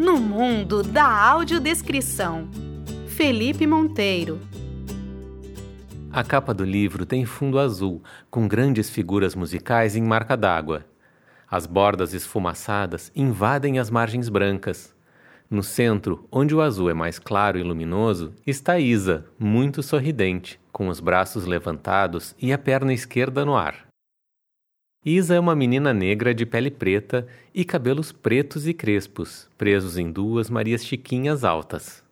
no mundo da audiodescrição. Felipe Monteiro. A capa do livro tem fundo azul, com grandes figuras musicais em marca d'água. As bordas esfumaçadas invadem as margens brancas. No centro, onde o azul é mais claro e luminoso, está Isa, muito sorridente, com os braços levantados e a perna esquerda no ar. Isa é uma menina negra de pele preta e cabelos pretos e crespos, presos em duas Marias Chiquinhas altas.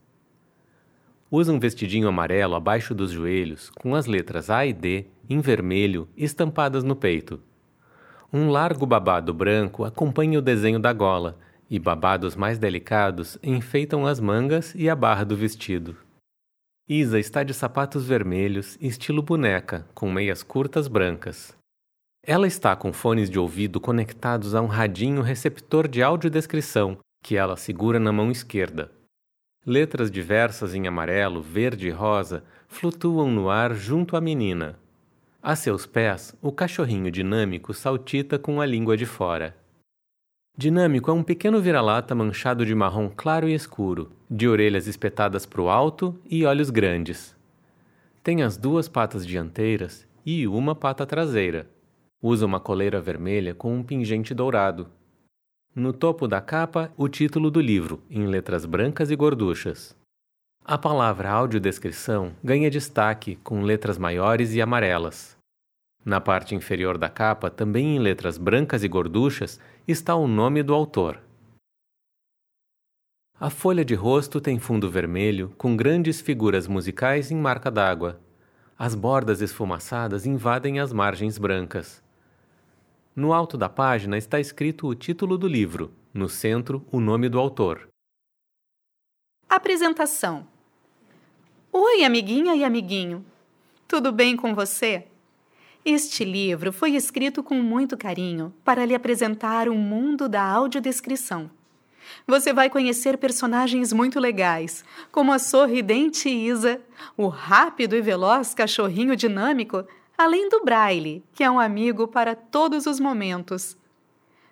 Usa um vestidinho amarelo abaixo dos joelhos, com as letras A e D em vermelho estampadas no peito. Um largo babado branco acompanha o desenho da gola, e babados mais delicados enfeitam as mangas e a barra do vestido. Isa está de sapatos vermelhos, estilo boneca, com meias curtas brancas. Ela está com fones de ouvido conectados a um radinho receptor de audiodescrição que ela segura na mão esquerda. Letras diversas em amarelo, verde e rosa flutuam no ar junto à menina. A seus pés, o cachorrinho dinâmico saltita com a língua de fora. Dinâmico é um pequeno vira-lata manchado de marrom claro e escuro, de orelhas espetadas para o alto e olhos grandes. Tem as duas patas dianteiras e uma pata traseira. Usa uma coleira vermelha com um pingente dourado. No topo da capa, o título do livro, em letras brancas e gorduchas. A palavra audiodescrição ganha destaque com letras maiores e amarelas. Na parte inferior da capa, também em letras brancas e gorduchas, está o nome do autor. A folha de rosto tem fundo vermelho, com grandes figuras musicais em marca d'água. As bordas esfumaçadas invadem as margens brancas. No alto da página está escrito o título do livro, no centro, o nome do autor. Apresentação: Oi, amiguinha e amiguinho. Tudo bem com você? Este livro foi escrito com muito carinho para lhe apresentar o mundo da audiodescrição. Você vai conhecer personagens muito legais, como a sorridente Isa, o rápido e veloz cachorrinho dinâmico além do Braille, que é um amigo para todos os momentos.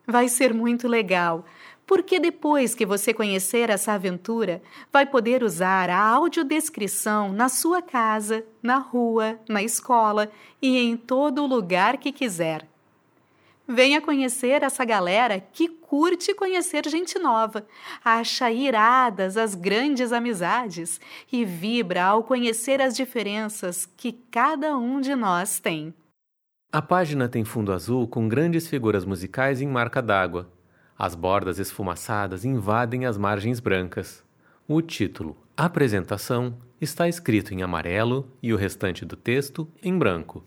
Vai ser muito legal, porque depois que você conhecer essa aventura, vai poder usar a audiodescrição na sua casa, na rua, na escola e em todo lugar que quiser. Venha conhecer essa galera que curte conhecer gente nova, acha iradas as grandes amizades e vibra ao conhecer as diferenças que cada um de nós tem. A página tem fundo azul com grandes figuras musicais em marca d'água. As bordas esfumaçadas invadem as margens brancas. O título, Apresentação, está escrito em amarelo e o restante do texto em branco.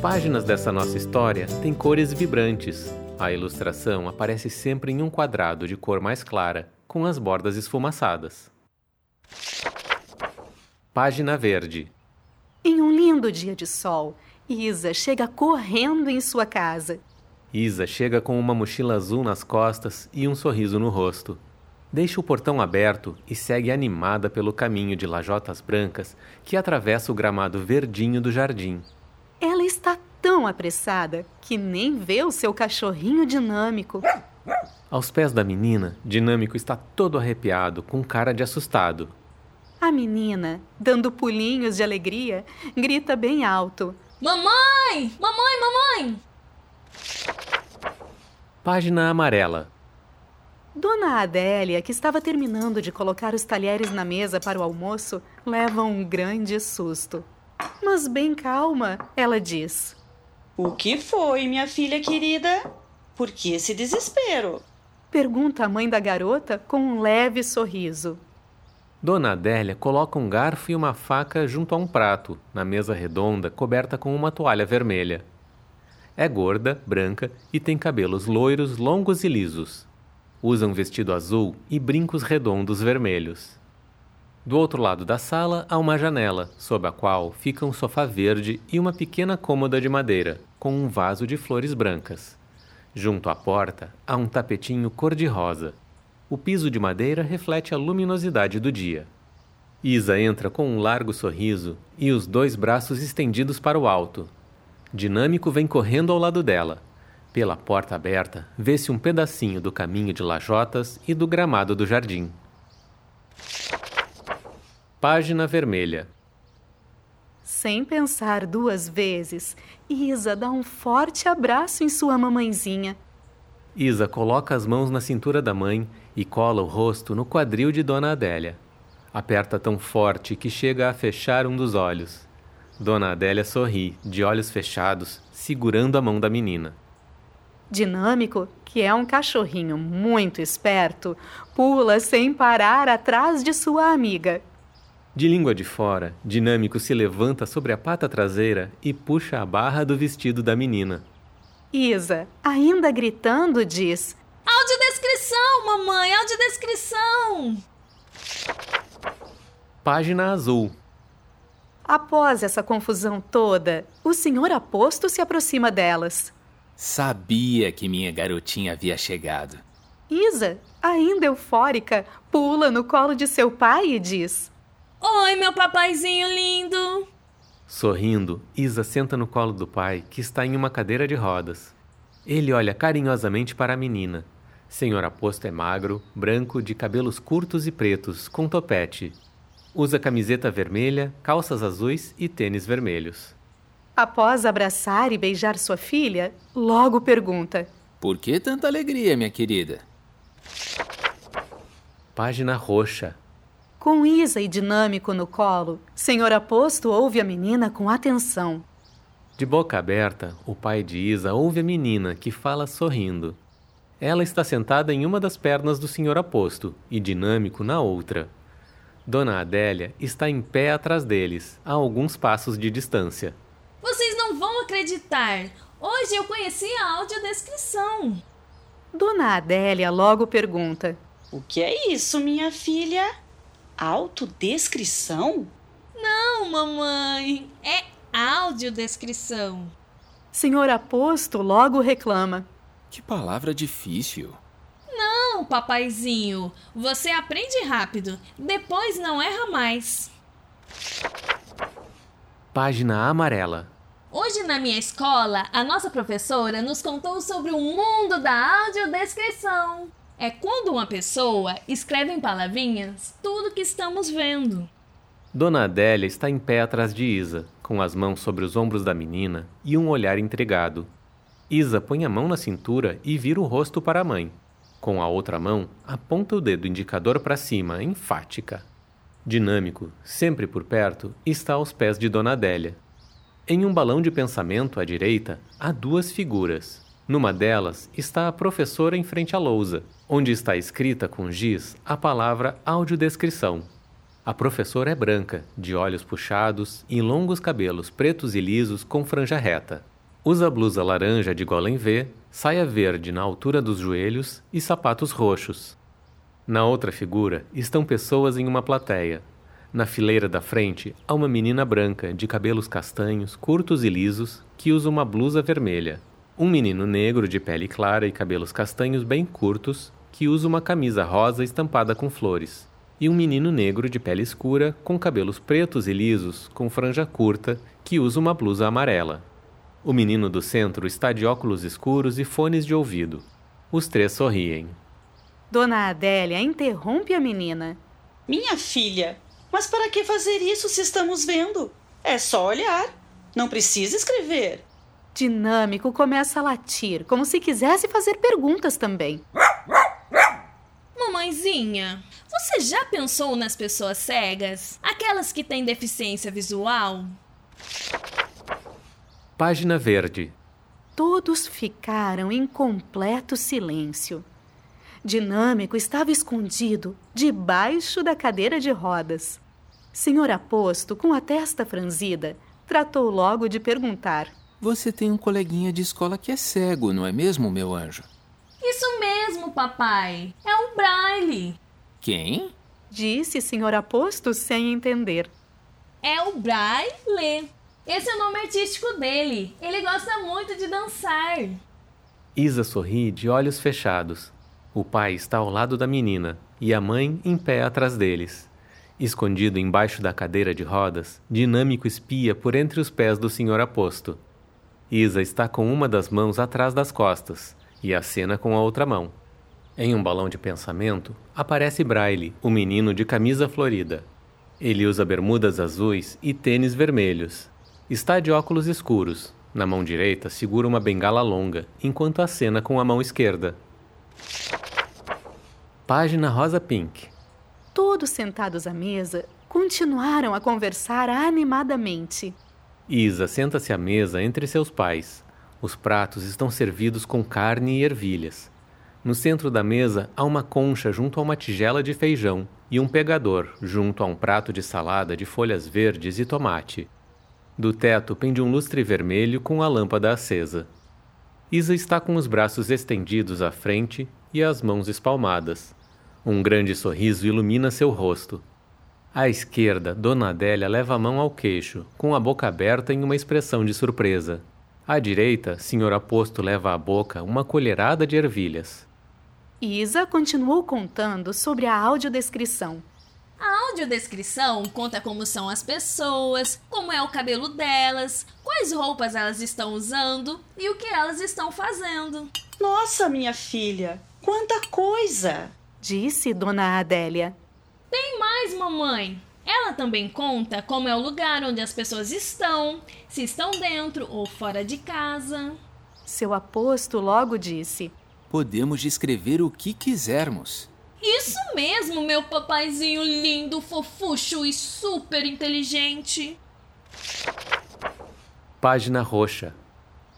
Páginas dessa nossa história têm cores vibrantes. A ilustração aparece sempre em um quadrado de cor mais clara, com as bordas esfumaçadas. Página verde. Em um lindo dia de sol, Isa chega correndo em sua casa. Isa chega com uma mochila azul nas costas e um sorriso no rosto. Deixa o portão aberto e segue animada pelo caminho de lajotas brancas que atravessa o gramado verdinho do jardim. Ela está tão apressada que nem vê o seu cachorrinho dinâmico. Aos pés da menina, Dinâmico está todo arrepiado, com cara de assustado. A menina, dando pulinhos de alegria, grita bem alto: Mamãe! Mamãe, mamãe! Página amarela. Dona Adélia, que estava terminando de colocar os talheres na mesa para o almoço, leva um grande susto. Mas bem calma, ela diz. O que foi, minha filha querida? Por que esse desespero? Pergunta a mãe da garota com um leve sorriso. Dona Adélia coloca um garfo e uma faca junto a um prato, na mesa redonda coberta com uma toalha vermelha. É gorda, branca e tem cabelos loiros, longos e lisos. Usa um vestido azul e brincos redondos vermelhos. Do outro lado da sala há uma janela, sob a qual fica um sofá verde e uma pequena cômoda de madeira, com um vaso de flores brancas. Junto à porta há um tapetinho cor-de-rosa. O piso de madeira reflete a luminosidade do dia. Isa entra com um largo sorriso e os dois braços estendidos para o alto. Dinâmico vem correndo ao lado dela. Pela porta aberta, vê-se um pedacinho do caminho de lajotas e do gramado do jardim. Página vermelha. Sem pensar duas vezes, Isa dá um forte abraço em sua mamãezinha. Isa coloca as mãos na cintura da mãe e cola o rosto no quadril de Dona Adélia. Aperta tão forte que chega a fechar um dos olhos. Dona Adélia sorri, de olhos fechados, segurando a mão da menina. Dinâmico, que é um cachorrinho muito esperto, pula sem parar atrás de sua amiga. De língua de fora, Dinâmico se levanta sobre a pata traseira e puxa a barra do vestido da menina. Isa, ainda gritando, diz: Audiodescrição, mamãe, audiodescrição! Página azul. Após essa confusão toda, o senhor aposto se aproxima delas. Sabia que minha garotinha havia chegado. Isa, ainda eufórica, pula no colo de seu pai e diz: Oi, meu papaizinho lindo! Sorrindo, Isa senta no colo do pai, que está em uma cadeira de rodas. Ele olha carinhosamente para a menina. Senhor Aposto é magro, branco, de cabelos curtos e pretos, com topete. Usa camiseta vermelha, calças azuis e tênis vermelhos. Após abraçar e beijar sua filha, logo pergunta: Por que tanta alegria, minha querida? Página roxa. Com Isa e dinâmico no colo, Senhor Aposto ouve a menina com atenção. De boca aberta, o pai de Isa ouve a menina, que fala sorrindo. Ela está sentada em uma das pernas do Senhor Aposto e dinâmico na outra. Dona Adélia está em pé atrás deles, a alguns passos de distância. Vocês não vão acreditar! Hoje eu conheci a audiodescrição. Dona Adélia logo pergunta: O que é isso, minha filha? Autodescrição? Não, mamãe, é audiodescrição. Senhor Aposto logo reclama: Que palavra difícil. Não, papaizinho, você aprende rápido, depois não erra mais. Página amarela. Hoje na minha escola, a nossa professora nos contou sobre o mundo da audiodescrição. É quando uma pessoa escreve em palavrinhas tudo que estamos vendo. Dona Adélia está em pé atrás de Isa, com as mãos sobre os ombros da menina e um olhar intrigado. Isa põe a mão na cintura e vira o rosto para a mãe. Com a outra mão, aponta o dedo indicador para cima, enfática. Dinâmico, sempre por perto, está aos pés de Dona Adélia. Em um balão de pensamento à direita, há duas figuras. Numa delas está a professora em frente à lousa, onde está escrita com giz a palavra audiodescrição. A professora é branca, de olhos puxados e longos cabelos pretos e lisos com franja reta. Usa blusa laranja de gola em V, saia verde na altura dos joelhos e sapatos roxos. Na outra figura estão pessoas em uma plateia. Na fileira da frente há uma menina branca de cabelos castanhos, curtos e lisos, que usa uma blusa vermelha. Um menino negro de pele clara e cabelos castanhos bem curtos, que usa uma camisa rosa estampada com flores. E um menino negro de pele escura, com cabelos pretos e lisos, com franja curta, que usa uma blusa amarela. O menino do centro está de óculos escuros e fones de ouvido. Os três sorriem. Dona Adélia interrompe a menina. Minha filha, mas para que fazer isso se estamos vendo? É só olhar. Não precisa escrever. Dinâmico começa a latir, como se quisesse fazer perguntas também. Mamãezinha, você já pensou nas pessoas cegas? Aquelas que têm deficiência visual? Página verde. Todos ficaram em completo silêncio. Dinâmico estava escondido debaixo da cadeira de rodas. Senhor Aposto, com a testa franzida, tratou logo de perguntar: Você tem um coleguinha de escola que é cego, não é mesmo, meu anjo? Isso mesmo, papai. É o Braille. Quem? Disse Senhor Aposto sem entender. É o Braille. Esse é o nome artístico dele. Ele gosta muito de dançar. Isa sorri de olhos fechados. O pai está ao lado da menina e a mãe em pé atrás deles. Escondido embaixo da cadeira de rodas, Dinâmico espia por entre os pés do senhor aposto. Isa está com uma das mãos atrás das costas e acena com a outra mão. Em um balão de pensamento, aparece Braille, o menino de camisa florida. Ele usa bermudas azuis e tênis vermelhos. Está de óculos escuros. Na mão direita segura uma bengala longa, enquanto acena com a mão esquerda. Página rosa pink. Todos sentados à mesa, continuaram a conversar animadamente. Isa senta-se à mesa entre seus pais. Os pratos estão servidos com carne e ervilhas. No centro da mesa há uma concha junto a uma tigela de feijão e um pegador junto a um prato de salada de folhas verdes e tomate. Do teto pende um lustre vermelho com a lâmpada acesa. Isa está com os braços estendidos à frente e as mãos espalmadas. Um grande sorriso ilumina seu rosto. À esquerda, Dona Adélia leva a mão ao queixo, com a boca aberta em uma expressão de surpresa. À direita, Senhor Aposto leva à boca uma colherada de ervilhas. Isa continuou contando sobre a audiodescrição. A audiodescrição conta como são as pessoas, como é o cabelo delas, quais roupas elas estão usando e o que elas estão fazendo. Nossa, minha filha, quanta coisa! Disse Dona Adélia. Tem mais, mamãe. Ela também conta como é o lugar onde as pessoas estão, se estão dentro ou fora de casa. Seu aposto logo disse: Podemos descrever o que quisermos. Isso mesmo, meu papaizinho lindo, fofucho e super inteligente. Página roxa.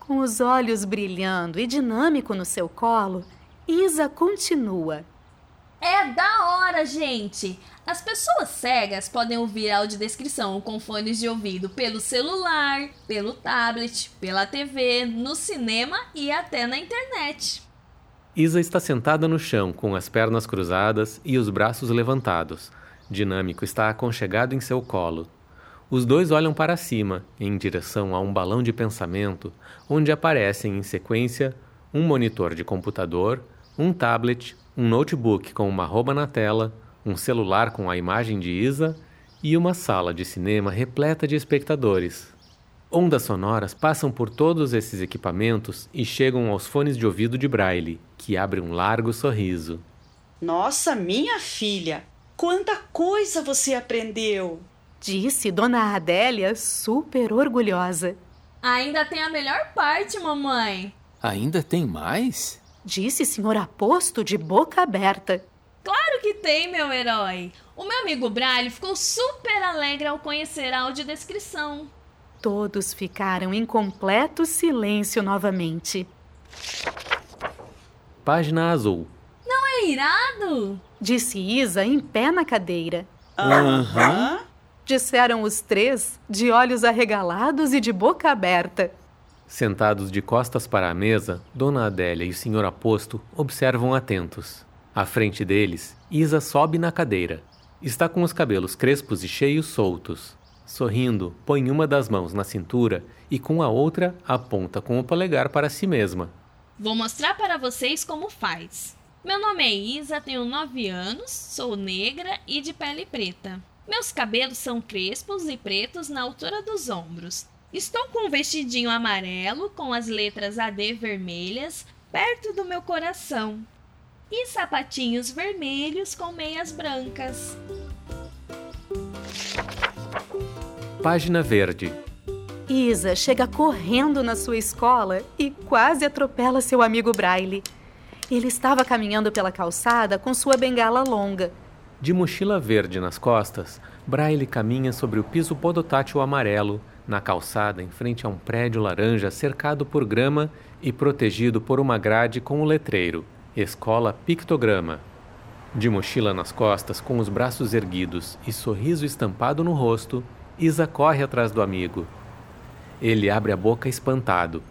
Com os olhos brilhando e dinâmico no seu colo, Isa continua. É da hora, gente! As pessoas cegas podem ouvir a audiodescrição com fones de ouvido pelo celular, pelo tablet, pela TV, no cinema e até na internet. Isa está sentada no chão, com as pernas cruzadas e os braços levantados. Dinâmico está aconchegado em seu colo. Os dois olham para cima, em direção a um balão de pensamento, onde aparecem em sequência um monitor de computador, um tablet, um notebook com uma arroba na tela, um celular com a imagem de Isa e uma sala de cinema repleta de espectadores. Ondas sonoras passam por todos esses equipamentos e chegam aos fones de ouvido de Braille, que abre um largo sorriso. Nossa, minha filha, quanta coisa você aprendeu! Disse Dona Adélia, super orgulhosa. Ainda tem a melhor parte, mamãe. Ainda tem mais? Disse Senhor Aposto de boca aberta. Claro que tem, meu herói. O meu amigo Braille ficou super alegre ao conhecer a audiodescrição. Todos ficaram em completo silêncio novamente. Página azul. Não é irado? Disse Isa em pé na cadeira. Aham. Disseram os três, de olhos arregalados e de boca aberta. Sentados de costas para a mesa, Dona Adélia e o Senhor Aposto observam atentos. À frente deles, Isa sobe na cadeira. Está com os cabelos crespos e cheios soltos. Sorrindo, põe uma das mãos na cintura e com a outra aponta com o polegar para si mesma. Vou mostrar para vocês como faz. Meu nome é Isa, tenho 9 anos, sou negra e de pele preta. Meus cabelos são crespos e pretos na altura dos ombros. Estou com um vestidinho amarelo com as letras AD vermelhas perto do meu coração. E sapatinhos vermelhos com meias brancas. Página verde. Isa chega correndo na sua escola e quase atropela seu amigo Braille. Ele estava caminhando pela calçada com sua bengala longa. De mochila verde nas costas, Braille caminha sobre o piso podotátil amarelo, na calçada em frente a um prédio laranja cercado por grama e protegido por uma grade com o letreiro Escola Pictograma. De mochila nas costas, com os braços erguidos e sorriso estampado no rosto, Isa corre atrás do amigo. Ele abre a boca espantado.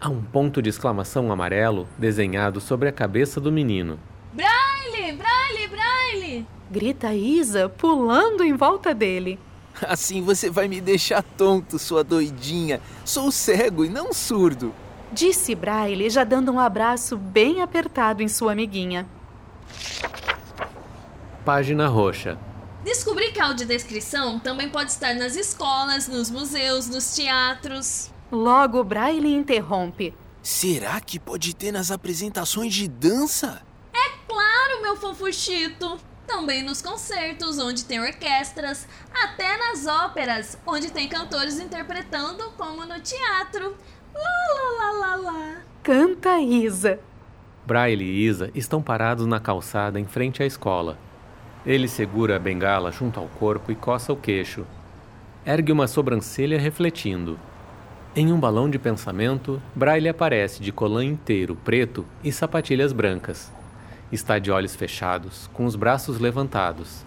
Há um ponto de exclamação amarelo desenhado sobre a cabeça do menino. Braille! Braille! Braille! Grita Isa, pulando em volta dele. Assim você vai me deixar tonto, sua doidinha. Sou cego e não surdo. Disse Braille, já dando um abraço bem apertado em sua amiguinha. Página roxa. Descobri que a audiodescrição também pode estar nas escolas, nos museus, nos teatros. Logo, Braille interrompe. Será que pode ter nas apresentações de dança? É claro, meu fofuchito! Também nos concertos, onde tem orquestras, até nas óperas, onde tem cantores interpretando, como no teatro. Lá, lá, lá, lá, lá. Canta Isa. Braille e Isa estão parados na calçada em frente à escola. Ele segura a bengala junto ao corpo e coça o queixo. Ergue uma sobrancelha refletindo. Em um balão de pensamento, Braille aparece de colã inteiro preto e sapatilhas brancas. Está de olhos fechados, com os braços levantados.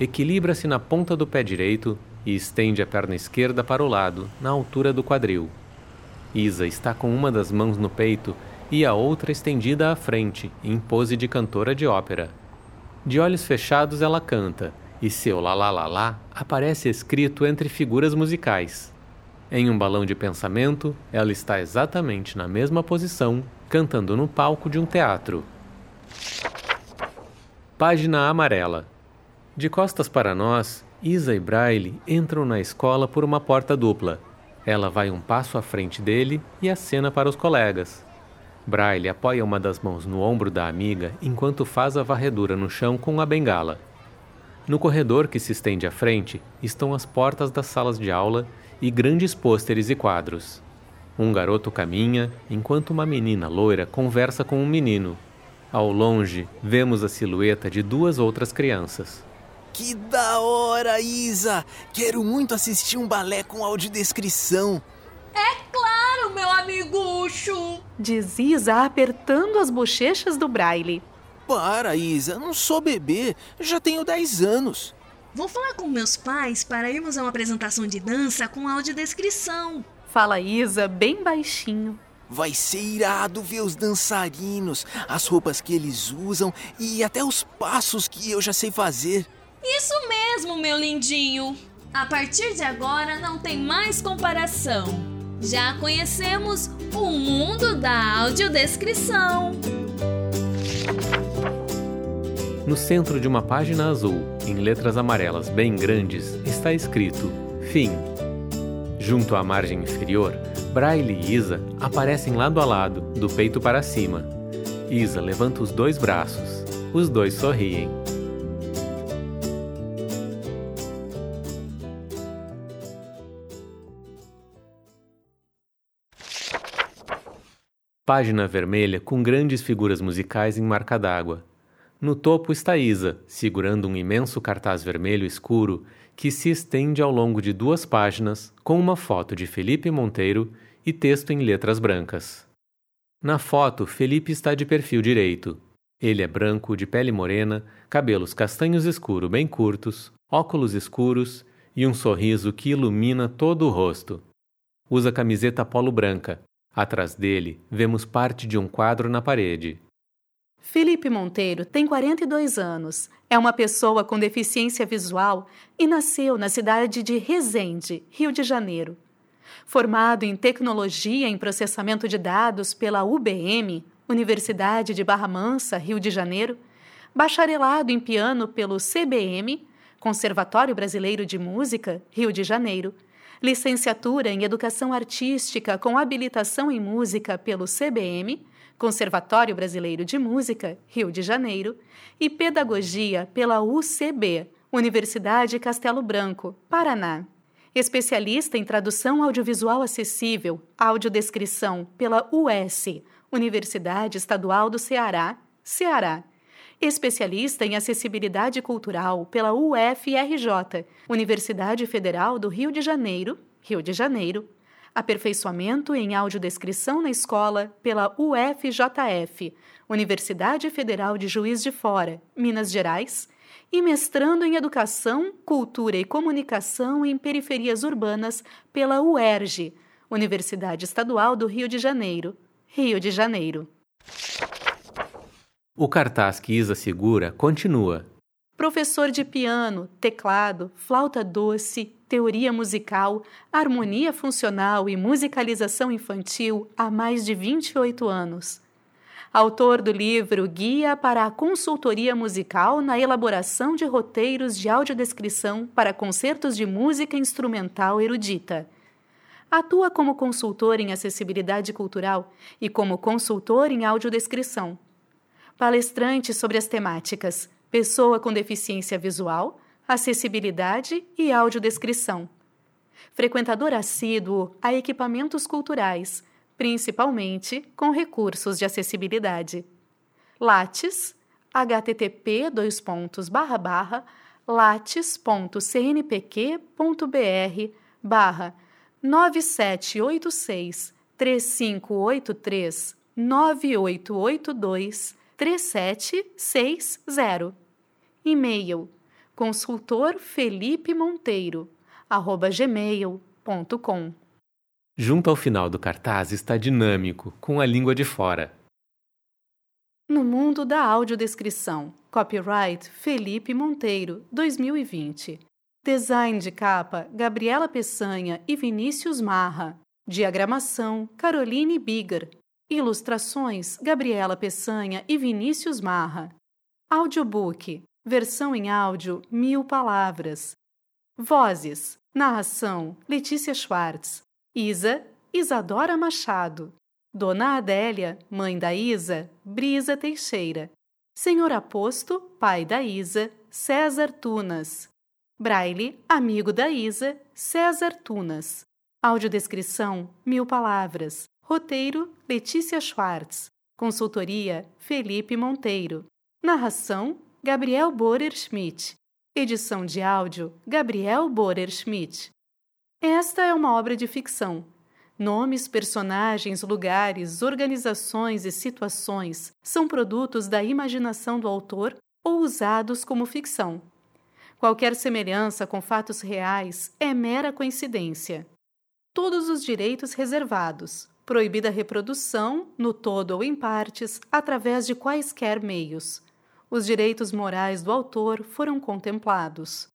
Equilibra-se na ponta do pé direito e estende a perna esquerda para o lado, na altura do quadril. Isa está com uma das mãos no peito e a outra estendida à frente, em pose de cantora de ópera. De olhos fechados ela canta, e seu lá lá lá lá aparece escrito entre figuras musicais. Em um balão de pensamento, ela está exatamente na mesma posição, cantando no palco de um teatro. Página amarela. De costas para nós, Isa e Braille entram na escola por uma porta dupla. Ela vai um passo à frente dele e acena para os colegas. Braille apoia uma das mãos no ombro da amiga enquanto faz a varredura no chão com a bengala. No corredor que se estende à frente estão as portas das salas de aula e grandes pôsteres e quadros. Um garoto caminha enquanto uma menina loira conversa com um menino. Ao longe, vemos a silhueta de duas outras crianças. Que da hora, Isa! Quero muito assistir um balé com audiodescrição. É claro, meu amigucho! Diz Isa apertando as bochechas do Braille. Para, Isa, não sou bebê, já tenho 10 anos. Vou falar com meus pais para irmos a uma apresentação de dança com audiodescrição. Fala Isa bem baixinho. Vai ser irado ver os dançarinos, as roupas que eles usam e até os passos que eu já sei fazer. Isso mesmo, meu lindinho! A partir de agora não tem mais comparação. Já conhecemos o mundo da audiodescrição. No centro de uma página azul, em letras amarelas bem grandes, está escrito Fim. Junto à margem inferior, Braille e Isa aparecem lado a lado, do peito para cima. Isa levanta os dois braços. Os dois sorriem. Página vermelha com grandes figuras musicais em marca d'água. No topo está Isa, segurando um imenso cartaz vermelho escuro que se estende ao longo de duas páginas, com uma foto de Felipe Monteiro e texto em letras brancas. Na foto, Felipe está de perfil direito. Ele é branco, de pele morena, cabelos castanhos escuro bem curtos, óculos escuros e um sorriso que ilumina todo o rosto. Usa camiseta polo branca, Atrás dele, vemos parte de um quadro na parede. Felipe Monteiro tem 42 anos, é uma pessoa com deficiência visual e nasceu na cidade de Resende, Rio de Janeiro. Formado em Tecnologia em Processamento de Dados pela UBM, Universidade de Barra Mansa, Rio de Janeiro, bacharelado em piano pelo CBM, Conservatório Brasileiro de Música, Rio de Janeiro, licenciatura em Educação Artística com habilitação em Música pelo CBM, Conservatório Brasileiro de Música, Rio de Janeiro, e Pedagogia pela UCB, Universidade Castelo Branco, Paraná. Especialista em Tradução Audiovisual Acessível, Audiodescrição pela US, Universidade Estadual do Ceará, Ceará especialista em acessibilidade cultural pela UFRJ, Universidade Federal do Rio de Janeiro, Rio de Janeiro, aperfeiçoamento em audiodescrição na escola pela UFJF, Universidade Federal de Juiz de Fora, Minas Gerais, e mestrando em Educação, Cultura e Comunicação em Periferias Urbanas pela UERJ, Universidade Estadual do Rio de Janeiro, Rio de Janeiro. O cartaz que Isa segura continua. Professor de piano, teclado, flauta doce, teoria musical, harmonia funcional e musicalização infantil há mais de 28 anos. autor do livro Guia para a Consultoria Musical na Elaboração de Roteiros de Audiodescrição para Concertos de Música Instrumental Erudita. Atua como consultor em acessibilidade cultural e como consultor em audiodescrição. Palestrante sobre as temáticas pessoa com deficiência visual, acessibilidade e audiodescrição. Frequentador assíduo a equipamentos culturais, principalmente com recursos de acessibilidade. Lattes, http dois pontos barra barra lattes.cnpq.br barra 9786 3583 9882 3760. E-mail consultor Felipe Monteiro arroba gmail.com Junto ao final do cartaz está dinâmico, com a língua de fora. No mundo da audiodescrição. Copyright Felipe Monteiro, 2020. Design de capa Gabriela Peçanha e Vinícius Marra. Diagramação Caroline Bigger. Ilustrações Gabriela Peçanha e Vinícius Marra. Audiobook Versão em áudio Mil Palavras. Vozes Narração Letícia Schwartz. Isa, Isadora Machado. Dona Adélia, mãe da Isa, Brisa Teixeira. Senhor Aposto, pai da Isa, César Tunas. Braille, amigo da Isa, César Tunas. Audiodescrição, mil palavras. Roteiro, Letícia Schwartz. Consultoria, Felipe Monteiro. Narração, Gabriel Borer Schmidt. Edição de áudio, Gabriel Borer Schmidt. Esta é uma obra de ficção. Nomes, personagens, lugares, organizações e situações são produtos da imaginação do autor ou usados como ficção. Qualquer semelhança com fatos reais é mera coincidência. Todos os direitos reservados. Proibida a reprodução, no todo ou em partes, através de quaisquer meios. Os direitos morais do autor foram contemplados.